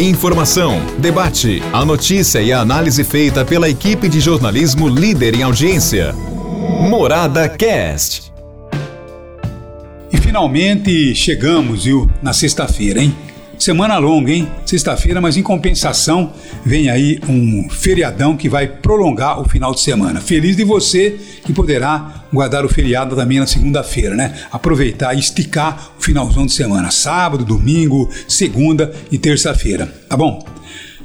Informação, debate, a notícia e a análise feita pela equipe de jornalismo líder em audiência. Morada Cast. E finalmente chegamos, viu, na sexta-feira, hein? Semana longa, hein? Sexta-feira, mas em compensação vem aí um feriadão que vai prolongar o final de semana. Feliz de você que poderá guardar o feriado também na segunda-feira, né? Aproveitar e esticar o finalzão de semana, sábado, domingo, segunda e terça-feira, tá bom?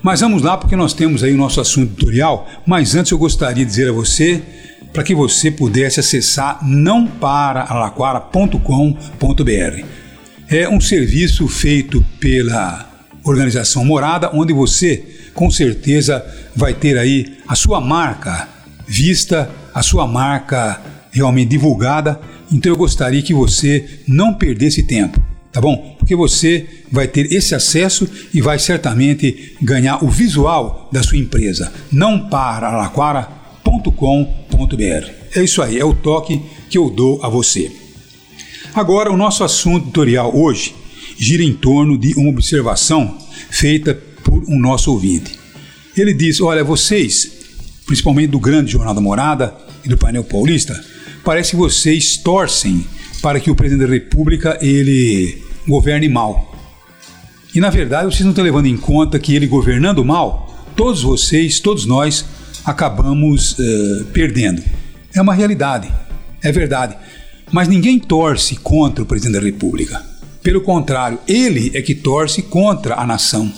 Mas vamos lá porque nós temos aí o nosso assunto tutorial, mas antes eu gostaria de dizer a você para que você pudesse acessar nãoparalaquara.com.br é um serviço feito pela organização Morada, onde você com certeza vai ter aí a sua marca vista, a sua marca realmente divulgada. Então eu gostaria que você não perdesse tempo, tá bom? Porque você vai ter esse acesso e vai certamente ganhar o visual da sua empresa. Não para alaquara.com.br. É isso aí, é o toque que eu dou a você. Agora, o nosso assunto tutorial hoje gira em torno de uma observação feita por um nosso ouvinte. Ele diz: Olha, vocês, principalmente do Grande Jornal da Morada e do Painel Paulista, parece que vocês torcem para que o presidente da República ele governe mal. E na verdade, vocês não estão levando em conta que ele governando mal, todos vocês, todos nós, acabamos uh, perdendo. É uma realidade, é verdade. Mas ninguém torce contra o presidente da República. Pelo contrário, ele é que torce contra a nação.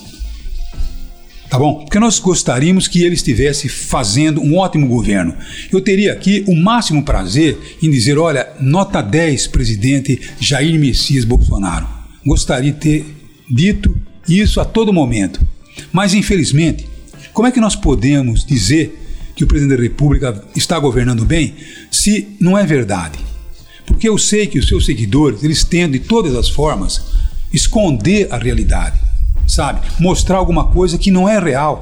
Tá bom? Porque nós gostaríamos que ele estivesse fazendo um ótimo governo. Eu teria aqui o máximo prazer em dizer: olha, nota 10, presidente Jair Messias Bolsonaro. Gostaria de ter dito isso a todo momento. Mas, infelizmente, como é que nós podemos dizer que o presidente da República está governando bem se não é verdade? Porque eu sei que os seus seguidores, eles tendem de todas as formas esconder a realidade, sabe? Mostrar alguma coisa que não é real.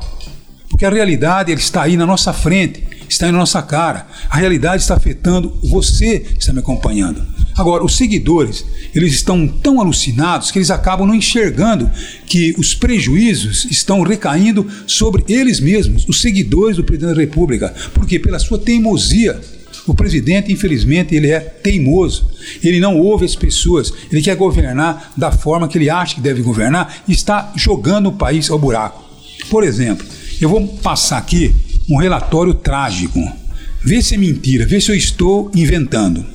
Porque a realidade ele está aí na nossa frente, está aí na nossa cara. A realidade está afetando você que está me acompanhando. Agora, os seguidores, eles estão tão alucinados que eles acabam não enxergando que os prejuízos estão recaindo sobre eles mesmos, os seguidores do presidente da República. Porque pela sua teimosia, o presidente, infelizmente, ele é teimoso. Ele não ouve as pessoas. Ele quer governar da forma que ele acha que deve governar e está jogando o país ao buraco. Por exemplo, eu vou passar aqui um relatório trágico. Vê se é mentira, vê se eu estou inventando.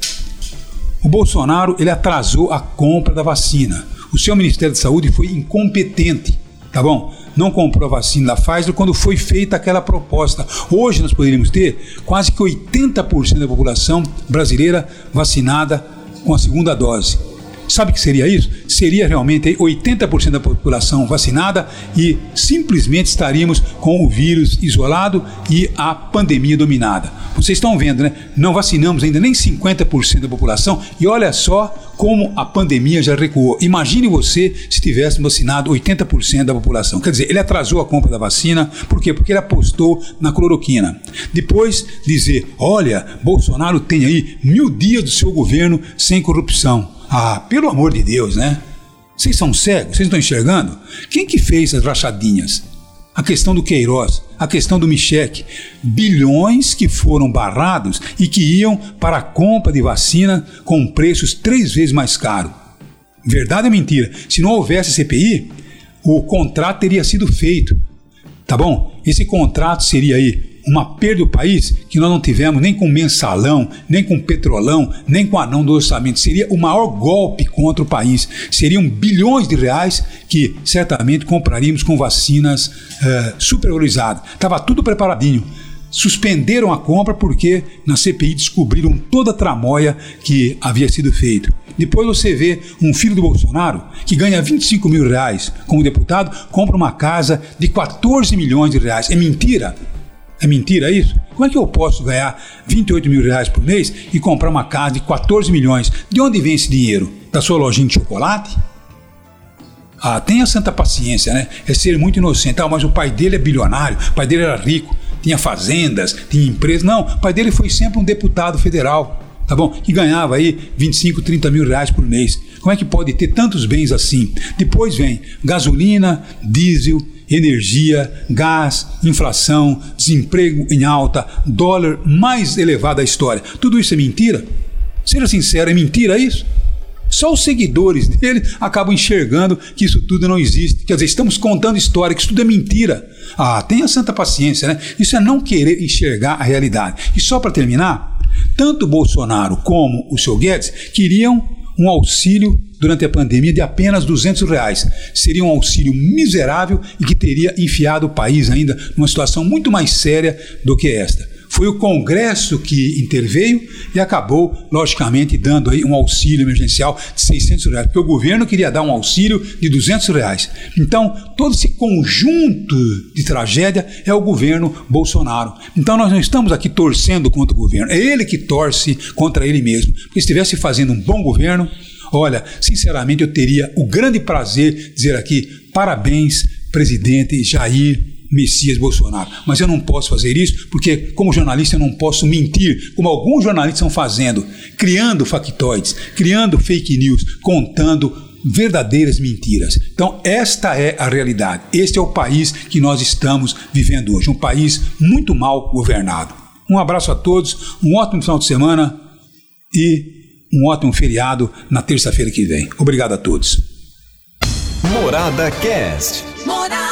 O Bolsonaro ele atrasou a compra da vacina. O seu Ministério da Saúde foi incompetente, tá bom? Não comprou a vacina da Pfizer quando foi feita aquela proposta. Hoje nós poderíamos ter quase que 80% da população brasileira vacinada com a segunda dose. Sabe o que seria isso? Seria realmente 80% da população vacinada e simplesmente estaríamos com o vírus isolado e a pandemia dominada. Vocês estão vendo, né? Não vacinamos ainda nem 50% da população e olha só como a pandemia já recuou. Imagine você se tivesse vacinado 80% da população. Quer dizer, ele atrasou a compra da vacina, por quê? Porque ele apostou na cloroquina. Depois dizer, olha, Bolsonaro tem aí mil dias do seu governo sem corrupção. Ah, pelo amor de Deus, né? Vocês são cegos? Vocês estão enxergando? Quem que fez as rachadinhas? A questão do Queiroz, a questão do Michek, bilhões que foram barrados e que iam para a compra de vacina com preços três vezes mais caros. Verdade ou mentira? Se não houvesse CPI, o contrato teria sido feito. Tá bom? Esse contrato seria aí uma perda do país que nós não tivemos nem com mensalão, nem com petrolão, nem com anão do orçamento. Seria o maior golpe contra o país. Seriam bilhões de reais que certamente compraríamos com vacinas uh, supervalorizadas. Estava tudo preparadinho. Suspenderam a compra porque na CPI descobriram toda a tramóia que havia sido feita. Depois você vê um filho do Bolsonaro que ganha 25 mil reais como deputado, compra uma casa de 14 milhões de reais. É mentira? É mentira isso? Como é que eu posso ganhar 28 mil reais por mês e comprar uma casa de 14 milhões? De onde vem esse dinheiro? Da sua lojinha de chocolate? Ah, tenha santa paciência, né? É ser muito inocente. Ah, mas o pai dele é bilionário, o pai dele era rico, tinha fazendas, tinha empresas. Não, o pai dele foi sempre um deputado federal, tá bom? Que ganhava aí 25, 30 mil reais por mês. Como é que pode ter tantos bens assim? Depois vem gasolina, diesel, energia, gás, inflação, desemprego em alta, dólar mais elevado da história. Tudo isso é mentira? Seja sincero, é mentira isso? Só os seguidores dele acabam enxergando que isso tudo não existe. Quer dizer, estamos contando história, que isso tudo é mentira. Ah, tenha santa paciência, né? Isso é não querer enxergar a realidade. E só para terminar, tanto Bolsonaro como o seu Guedes queriam um auxílio durante a pandemia de apenas 200 reais. Seria um auxílio miserável e que teria enfiado o país ainda numa situação muito mais séria do que esta. Foi o Congresso que interveio e acabou, logicamente, dando aí um auxílio emergencial de 600 reais, porque o governo queria dar um auxílio de 200 reais. Então, todo esse conjunto de tragédia é o governo Bolsonaro. Então, nós não estamos aqui torcendo contra o governo, é ele que torce contra ele mesmo. Porque se estivesse fazendo um bom governo, olha, sinceramente, eu teria o grande prazer de dizer aqui parabéns, presidente Jair Messias Bolsonaro. Mas eu não posso fazer isso porque, como jornalista, eu não posso mentir, como alguns jornalistas estão fazendo, criando factoides, criando fake news, contando verdadeiras mentiras. Então, esta é a realidade. Este é o país que nós estamos vivendo hoje, um país muito mal governado. Um abraço a todos, um ótimo final de semana e um ótimo feriado na terça-feira que vem. Obrigado a todos. Morada Cast. Morada.